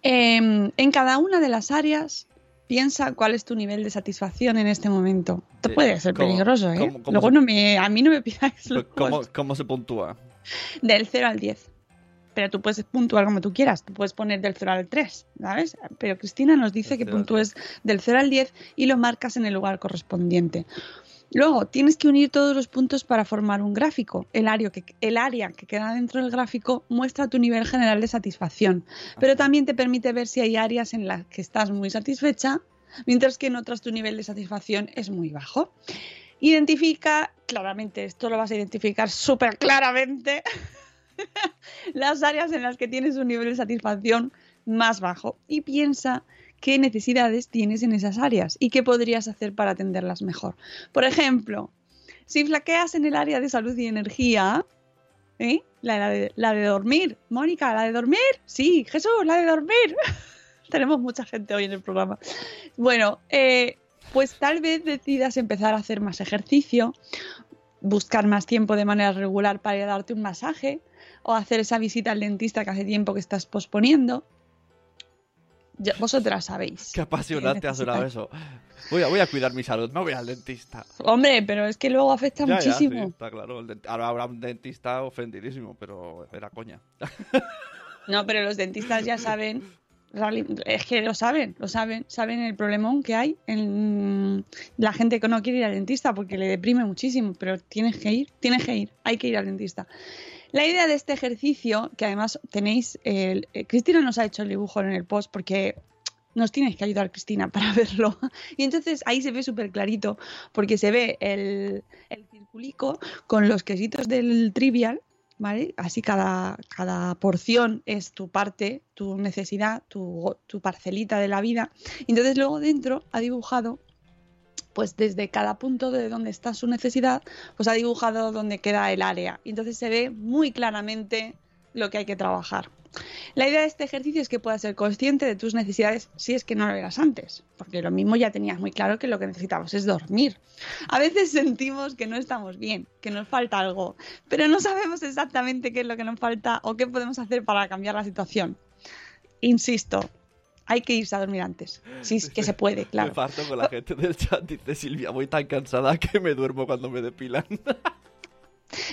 Em, en cada una de las áreas, piensa cuál es tu nivel de satisfacción en este momento. Esto puede ser ¿cómo- peligroso, ¿eh? cómo- cómo Luego se- no me, a mí no me pidáis los ¿Cómo. ¿Cómo se puntúa? Del 0 al 10. Pero tú puedes puntuar como tú quieras. Tú puedes poner del 0 al 3, ¿sabes? Pero Cristina nos dice que 0 al puntúes del 0 al 10 y lo marcas en el lugar correspondiente. Luego, tienes que unir todos los puntos para formar un gráfico. El área, que, el área que queda dentro del gráfico muestra tu nivel general de satisfacción, pero también te permite ver si hay áreas en las que estás muy satisfecha, mientras que en otras tu nivel de satisfacción es muy bajo. Identifica claramente, esto lo vas a identificar súper claramente, las áreas en las que tienes un nivel de satisfacción más bajo y piensa qué necesidades tienes en esas áreas y qué podrías hacer para atenderlas mejor. Por ejemplo, si flaqueas en el área de salud y energía, ¿eh? la, de, dormir, Mónica, la de dormir, sí, Jesús, la de dormir. Tenemos mucha gente hoy en el programa. Bueno, eh, pues tal vez decidas empezar a hacer más ejercicio, buscar más tiempo de manera regular para darte un masaje o hacer esa visita al dentista que hace tiempo que estás posponiendo. Ya- vosotras sabéis. Qué apasionante ha sonado eso. Voy a, voy a cuidar mi salud, me voy al dentista. Hombre, pero es que luego afecta Ya, ya, muchísimo. sí, está claro. Ahora habrá un dentista ofendidísimo, pero era coña. No, pero los dentistas ya saben, es que lo saben, lo saben, saben el problemón que hay en la gente que no quiere ir al dentista porque le deprime muchísimo, pero tienes que ir, tienes que ir, hay que ir al dentista. La idea de este ejercicio, que además tenéis, el- eh, Cristina nos ha hecho el dibujo en el post porque nos tienes que ayudar, Cristina, para verlo. Y entonces ahí se ve súper clarito, porque se ve el, el circulico con los quesitos del trivial, ¿vale? Así cada, cada porción es tu parte, tu necesidad, tu, tu parcelita de la vida. Y entonces luego dentro ha dibujado, pues desde cada punto de donde está su necesidad, pues ha dibujado donde queda el área. Y entonces se ve muy claramente lo que hay que trabajar. La idea de este ejercicio es que puedas ser consciente de tus necesidades si es que no lo eras antes, porque lo mismo ya tenías muy claro que lo que necesitamos es dormir. A veces sentimos que no estamos bien, que nos falta algo, pero no sabemos exactamente qué es lo que nos falta o qué podemos hacer para cambiar la situación. Insisto, hay que irse a dormir antes, si es que se puede, Me claro. parto con la gente del chat. Dice Silvia, voy tan cansada que me duermo cuando me depilan.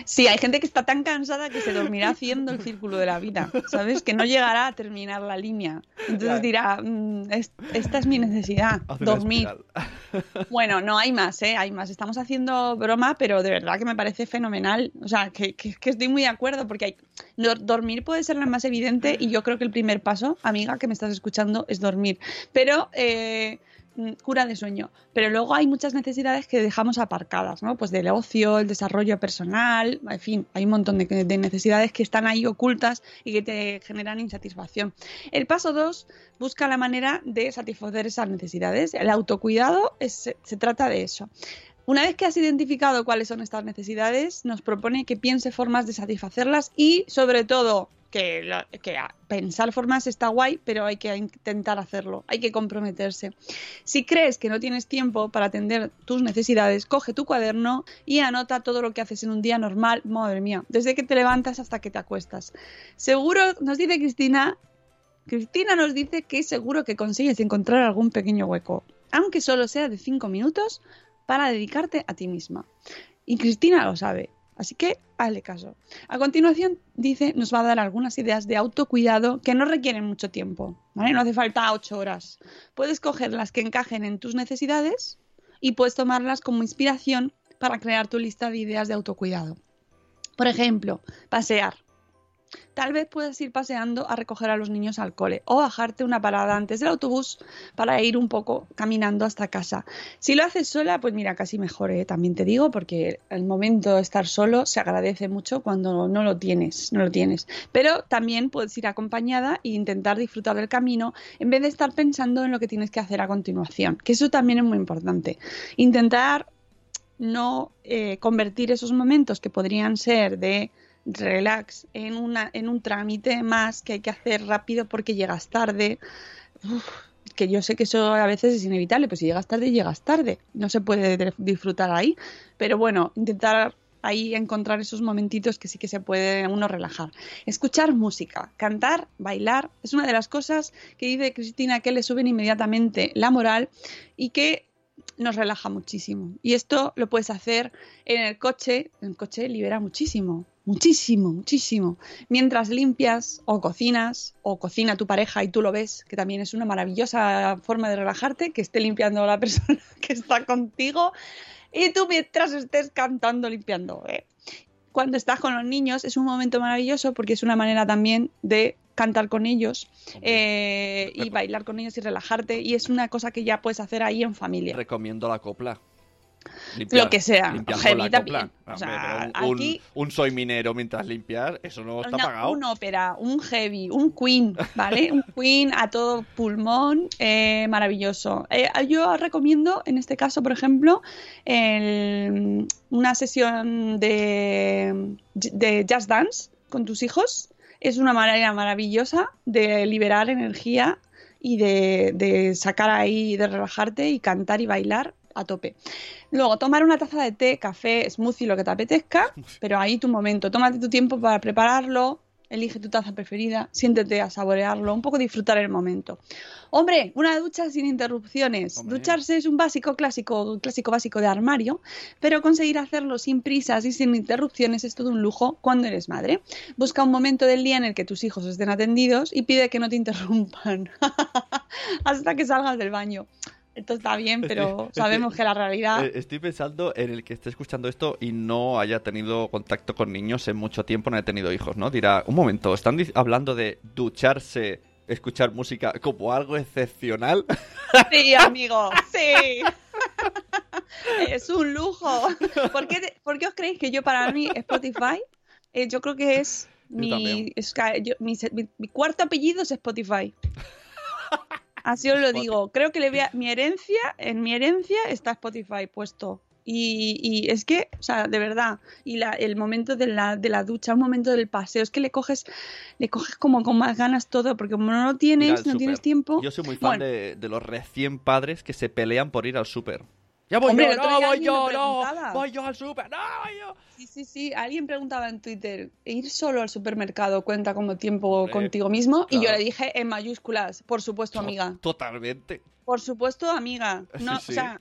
Sí, hay gente que está tan cansada que se dormirá haciendo el círculo de la vida, ¿sabes? Que no llegará a terminar la línea. Entonces dirá, "Mm, es- esta es mi necesidad, dormir. Bueno, no hay más, ¿eh? Hay más. Estamos haciendo broma, pero de verdad que me parece fenomenal. O sea, que, que- que estoy muy de acuerdo porque hay... dor- dormir puede ser la más evidente y yo creo que el primer paso, amiga que me estás escuchando, es dormir. Pero... eh, cura de sueño, pero luego hay muchas necesidades que dejamos aparcadas, ¿no? Pues del ocio, el desarrollo personal, en fin, hay un montón de, de necesidades que están ahí ocultas y que te generan insatisfacción. El paso 2 busca la manera de satisfacer esas necesidades. El autocuidado se trata de eso. Una vez que has identificado cuáles son estas necesidades, nos propone que piense formas de satisfacerlas y, sobre todo, que, pensar formas está guay, pero hay que intentar hacerlo, hay que comprometerse. Si crees que no tienes tiempo para atender tus necesidades, coge tu cuaderno y anota todo lo que haces en un día normal, madre mía, desde que te levantas hasta que te acuestas. Seguro, nos dice Cristina, Cristina nos dice que seguro que consigues encontrar algún pequeño hueco, aunque solo sea de 5 minutos, para dedicarte a ti misma. Y Cristina lo sabe, así que hazle caso. A continuación, dice, nos va a dar algunas ideas de autocuidado que no requieren mucho tiempo, ¿vale? No hace falta 8 horas. Puedes coger las que encajen en tus necesidades y puedes tomarlas como inspiración para crear tu lista de ideas de autocuidado. Por ejemplo, pasear. Tal vez puedas ir paseando a recoger a los niños al cole o bajarte una parada antes del autobús para ir un poco caminando hasta casa. Si lo haces sola, pues mira, casi mejor, ¿eh? también te digo, porque el momento de estar solo se agradece mucho cuando no lo tienes, no lo tienes. Pero también puedes ir acompañada e intentar disfrutar del camino en vez de estar pensando en lo que tienes que hacer a continuación, que eso también es muy importante. Intentar no eh, convertir esos momentos que podrían ser de relax en, una, en un trámite más que hay que hacer rápido porque llegas tarde. Que yo sé que eso a veces es inevitable, pues si llegas tarde, llegas tarde. No se puede de- disfrutar ahí. Pero bueno, intentar ahí encontrar esos momentitos que sí que se puede uno relajar. Escuchar música, cantar, bailar, es una de las cosas que dice Cristina que le suben inmediatamente la moral y que nos relaja muchísimo. Y esto lo puedes hacer en el coche. El coche libera muchísimo, muchísimo, muchísimo. Mientras limpias o cocinas o cocina tu pareja y tú lo ves, que también es una maravillosa forma de relajarte, que esté limpiando la persona que está contigo y tú mientras estés cantando, limpiando. ¿eh? Cuando estás con los niños es un momento maravilloso porque es una manera también de cantar con ellos eh, y bailar con ellos y relajarte y es una cosa que ya puedes hacer ahí en familia. Recomiendo la copla. Lo que sea. O un, aquí- un soy minero mientras limpiar, eso no está Una- pagado. un ópera, un heavy, un Queen, ¿vale? un Queen a todo pulmón, eh, maravilloso. Eh, yo recomiendo, en este caso, por ejemplo, el- una sesión de, de jazz dance con tus hijos. Es una manera maravillosa de liberar energía y de, de sacar ahí, de relajarte y cantar y bailar a tope. Luego, tomar una taza de té, café, smoothie, lo que te apetezca, pero ahí tu momento. Tómate tu tiempo para prepararlo, elige tu taza preferida, siéntete a saborearlo, un poco disfrutar el momento. Hombre, una ducha sin interrupciones. Hombre. Ducharse es un básico clásico, clásico básico de armario, pero conseguir hacerlo sin prisas y sin interrupciones es todo un lujo cuando eres madre. Busca un momento del día en el que tus hijos estén atendidos y pide que no te interrumpan hasta que salgas del baño. Esto está bien, pero sabemos que la realidad... Eh, Estoy pensando en el que esté escuchando esto y no haya tenido contacto con niños en mucho tiempo, no haya tenido hijos, ¿no? Dirá, un momento, ¿están hablando de ducharse, escuchar música como algo excepcional? Sí, amigo, sí. es un lujo. ¿Por qué, te- por qué os creéis que yo para mí Spotify, eh, yo creo que es mi, también. es que yo- mi, se- mi- mi cuarto apellido es Spotify. Así os lo digo. Creo que le voy a- mi herencia, en mi herencia está Spotify puesto. Y, y es que, o sea, de verdad, y la- el momento de la, de la ducha, un momento del paseo, es que le coges, le coges como con más ganas todo, porque como no lo tienes, no tienes tiempo. Yo soy muy fan Bueno. de, de los recién padres que se pelean por ir al súper. Ya voy Hombre, yo, no, voy yo, no, voy yo al súper, no, voy yo. Sí, sí. Alguien preguntaba en Twitter, ¿ir solo al supermercado cuenta como tiempo Hombre, contigo mismo? Y yo le dije en mayúsculas, por supuesto, amiga. Totalmente. Por supuesto, amiga. No, Sí, sí. O sea,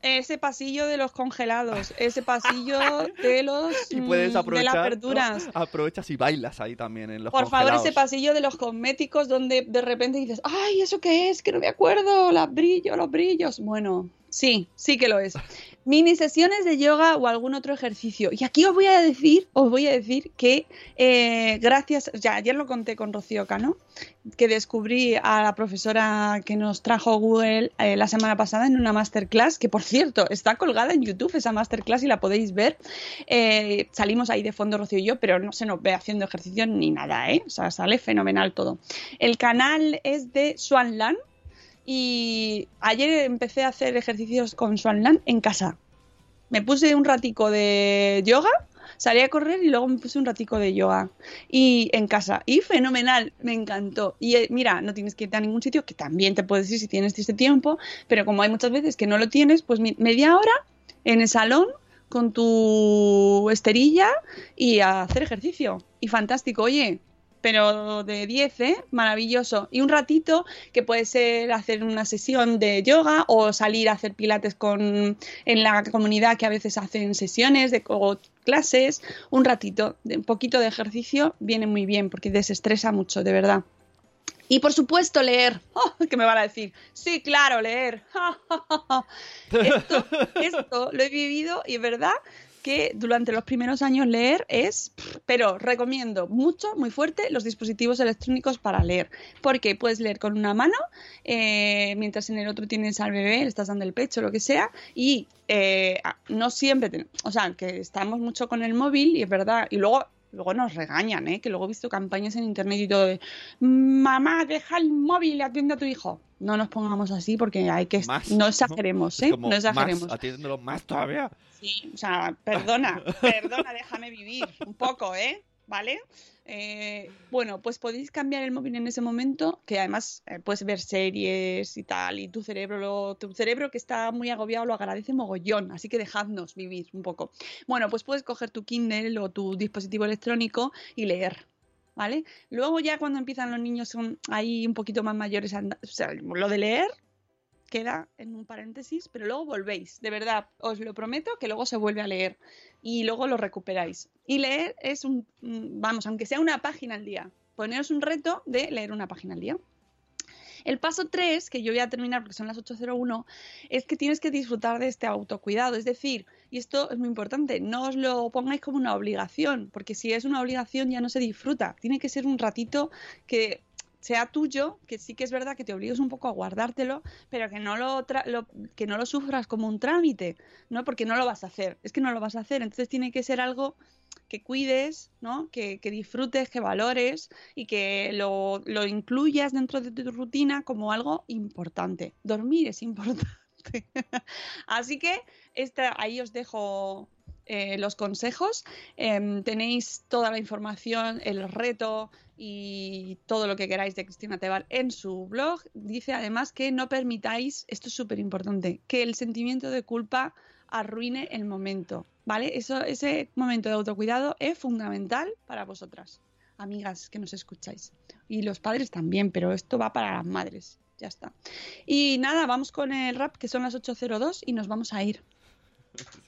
ese pasillo de los congelados, ese pasillo de los Y puedes mm, de aprovechar. las ¿no? verduras. Aprovechas y bailas ahí también en los Por favor, ese pasillo de los cosméticos donde de repente dices, ay, ¿eso qué es? Que no me acuerdo, los brillos, los brillos. Bueno, sí, sí que lo es. Mini sesiones de yoga o algún otro ejercicio. Y aquí os voy a decir, os voy a decir que eh, gracias, ya ayer lo conté con Rocío Cano, que descubrí a la profesora que nos trajo Google eh, la semana pasada en una masterclass, que por cierto está colgada en YouTube esa masterclass y la podéis ver. Eh, salimos ahí de fondo Rocío y yo, pero no se nos ve haciendo ejercicio ni nada, ¿eh? O sea, sale fenomenal todo. El canal es de Swan Lan y ayer empecé a hacer ejercicios con Swan Lan en casa. Me puse un ratico de yoga, salí a correr y luego me puse un ratico de yoga y en casa. Y fenomenal, me encantó. Y eh, mira, no tienes que irte a ningún sitio, que también te puedes ir si tienes este tiempo, pero como hay muchas veces que no lo tienes, pues media hora en el salón con tu esterilla y a hacer ejercicio. Y fantástico, oye, pero de 10, ¿eh? Maravilloso. Y un ratito que puede ser hacer una sesión de yoga o salir a hacer pilates con en la comunidad que a veces hacen sesiones de, o clases. Un ratito, de, un poquito de ejercicio viene muy bien porque desestresa mucho, de verdad. Y por supuesto leer. ¡Oh! ¿Qué me van a decir? Sí, claro, leer. esto, esto lo he vivido y es verdad que durante los primeros años leer es, pero recomiendo mucho, muy fuerte, los dispositivos electrónicos para leer, porque puedes leer con una mano, eh, mientras en el otro tienes al bebé, le estás dando el pecho, lo que sea, y eh, no siempre, o sea, que estamos mucho con el móvil y es verdad, y luego... Luego nos regañan, ¿eh? que luego he visto campañas en internet y todo de mamá, deja el móvil y atiende a tu hijo. No nos pongamos así porque hay que Más, no exageremos, ¿eh? como No exageremos. Más, atiéndelo más todavía. Sí, o sea, perdona, perdona, déjame vivir un poco, ¿eh? ¿Vale? Eh, bueno, pues podéis cambiar el móvil en ese momento, que además eh, puedes ver series y tal, y tu cerebro, tu cerebro que está muy agobiado lo agradece mogollón, así que dejadnos vivir un poco. Bueno, pues puedes coger tu Kindle o tu dispositivo electrónico y leer. ¿Vale? Luego ya cuando empiezan los niños son ahí un poquito más mayores, o sea, lo de leer queda en un paréntesis, pero luego volvéis, de verdad, os lo prometo que luego se vuelve a leer y luego lo recuperáis. Y leer es un, mm, vamos, aunque sea una página al día, poneros un reto de leer una página al día. El paso 3, que yo voy a terminar porque son las 8.01, es que tienes que disfrutar de este autocuidado. Es decir, y esto es muy importante, no os lo pongáis como una obligación, porque si es una obligación ya no se disfruta. Tiene que ser un ratito que sea tuyo, que sí que es verdad que te obligues un poco a guardártelo, pero que no lo, lo- que no lo sufras como un trámite, ¿no? Porque no lo vas a hacer, es que no lo vas a hacer, entonces tiene que ser algo que cuides, ¿no? Que, que disfrutes, que valores y que lo, lo incluyas dentro de tu rutina como algo importante. Dormir es importante. Así que esta, ahí os dejo eh, los consejos. Em, tenéis toda la información, el reto y todo lo que queráis de Cristina Tebar en su blog. Dice además que no permitáis, esto es súper importante, que el sentimiento de culpa arruine el momento. ¿Vale? Eso, ese momento de autocuidado es fundamental para vosotras, amigas que nos escucháis. Y los padres también, pero esto va para las madres. Ya está. Y nada, vamos con el rap, que son las 8.02 y nos vamos a ir.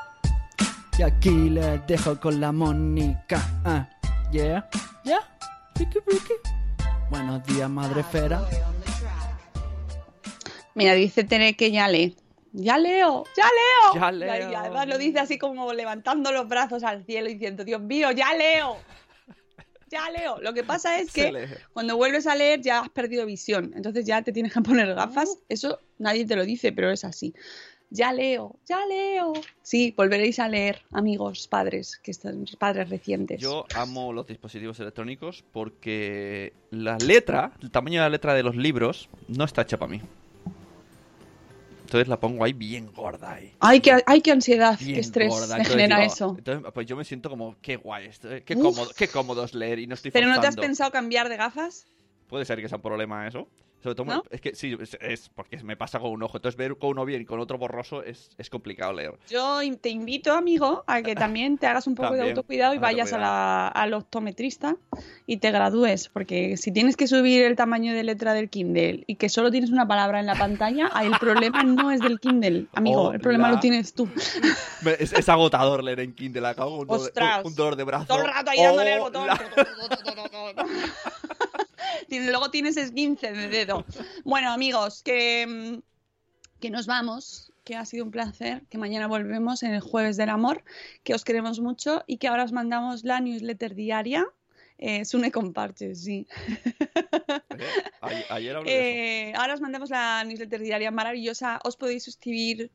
Y aquí les dejo con la Mónica. Ah, yeah, yeah. Ricky, Ricky. Buenos días, madre esfera. Mira, dice Tere que ya lee. ¡Ya leo! ¡Ya leo! Ya Y- leo. Y además lo dice así como levantando los brazos al cielo diciendo, Dios mío, ya leo. Ya leo. Lo que pasa es que cuando vuelves a leer ya has perdido visión. Entonces ya te tienes que poner gafas. Eso nadie te lo dice, pero es así. Ya leo, ya leo. Sí, volveréis a leer, amigos, padres, que están padres recientes. Yo amo los dispositivos electrónicos porque la letra, el tamaño de la letra de los libros, no está hecha para mí. Entonces la pongo ahí bien gorda ahí. Ay, qué, ay, qué ansiedad, Bien qué estrés gorda. me genera digo, eso. Entonces, pues yo me siento como, qué guay, esto, eh, qué, cómodo, qué cómodo es leer y no estoy ¿Pero no te has forzando. pensado cambiar de gafas? Puede ser que sea un problema eso. Sobre todo, ¿No? es que sí, es, es porque me pasa con un ojo. Entonces ver con uno bien y con otro borroso es, es complicado leer. Yo te invito, amigo, a que también te hagas un poco de También, autocuidado y vayas a la, al optometrista y te gradúes, porque si tienes que subir el tamaño de letra del Kindle y que solo tienes una palabra en la pantalla, el problema no es del Kindle, amigo, el problema lo tienes tú. Es, es agotador leer en Kindle. Acabo un, Ostras. un- un dolor de brazo. Todo el rato ahí dándole al Oh, botón. la- Luego tienes esguince de dedo. Bueno, amigos, que, mm, que nos vamos, que ha sido un placer, que mañana volvemos en el Jueves del Amor, que os queremos mucho y que ahora os mandamos la newsletter diaria. Eh, Sune con parches, sí. Eh, Ayer hablé de eso. Eh, ahora os mandamos la newsletter diaria maravillosa. Os podéis suscribir.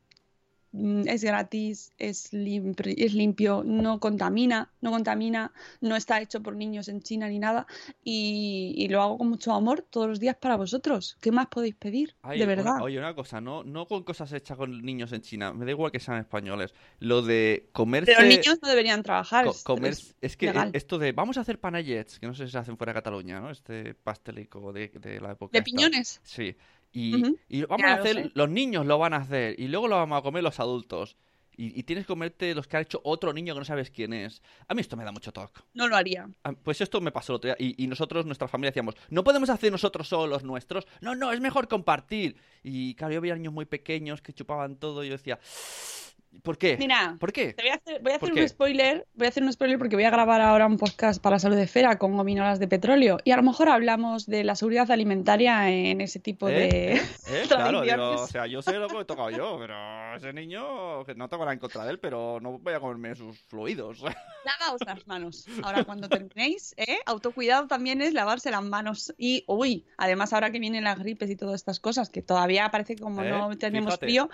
Mm, Es gratis, es limpio, es limpio, no contamina, no contamina, no está hecho por niños en China ni nada. Y, y lo hago con mucho amor todos los días para vosotros. ¿Qué más podéis pedir? Ay, de una- verdad. oye, una cosa, no, no con cosas hechas con niños en China. Me da igual que sean españoles. Lo de comerse. Pero niños no deberían trabajar. co- comer- es es que legal. esto de vamos a hacer panayets, que no sé si se hacen fuera de Cataluña, ¿no? Este pastelico de, de la época. ¿De esta. piñones? Sí. Y, y vamos a hacer, los niños lo van a hacer, y luego lo vamos a comer los adultos. Y, y tienes que comerte los que ha hecho otro niño que no sabes quién es. A mí esto me da mucho toque. No lo haría. Ah, Pues esto me pasó el otro día. Y, y nosotros, nuestra familia, decíamos, no podemos hacer nosotros solo los nuestros. No, no, es mejor compartir. Y claro, yo veía niños muy pequeños que chupaban todo y yo decía, ¿por qué? Mira, ¿Por qué? Te voy a hacer, voy a ¿Por hacer un spoiler, voy a hacer un spoiler porque voy a grabar ahora un podcast para Salud de Esfera con gominolas de petróleo y a lo mejor hablamos de la seguridad alimentaria en ese tipo ¿Eh? de ¿Eh? Claro, digo, o sea, yo sé lo que he tocado yo, pero ese niño, que no tengo nada en contra de él, pero no voy a comerme sus fluidos. Lavaos las manos. Ahora cuando terminéis, ¿eh? autocuidado también es lavarse las manos y uy, además ahora que vienen las gripes y todas estas cosas que todavía parece como ¿Eh? no tenemos Fíjate. frío,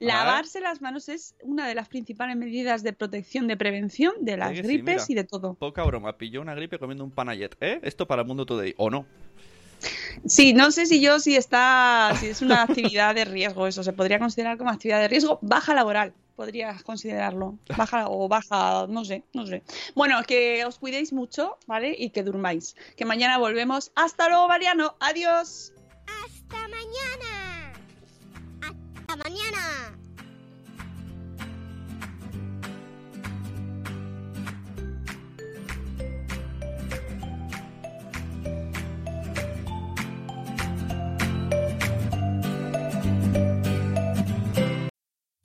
Lavarse las manos es una de las principales medidas de protección, de prevención de las sí, gripes mira. y de todo. Poca broma, pilló una gripe comiendo un panayet, ¿eh? Esto para el mundo today, ¿o no? Sí, no sé si yo si está, si es una actividad de riesgo, eso se podría considerar como actividad de riesgo baja laboral. Podrías considerarlo. Baja o baja, no sé, no sé. Bueno, que os cuidéis mucho, ¿vale? Y que durmáis. Que mañana volvemos. Hasta luego, Mariano. Adiós. ¡Hasta mañana!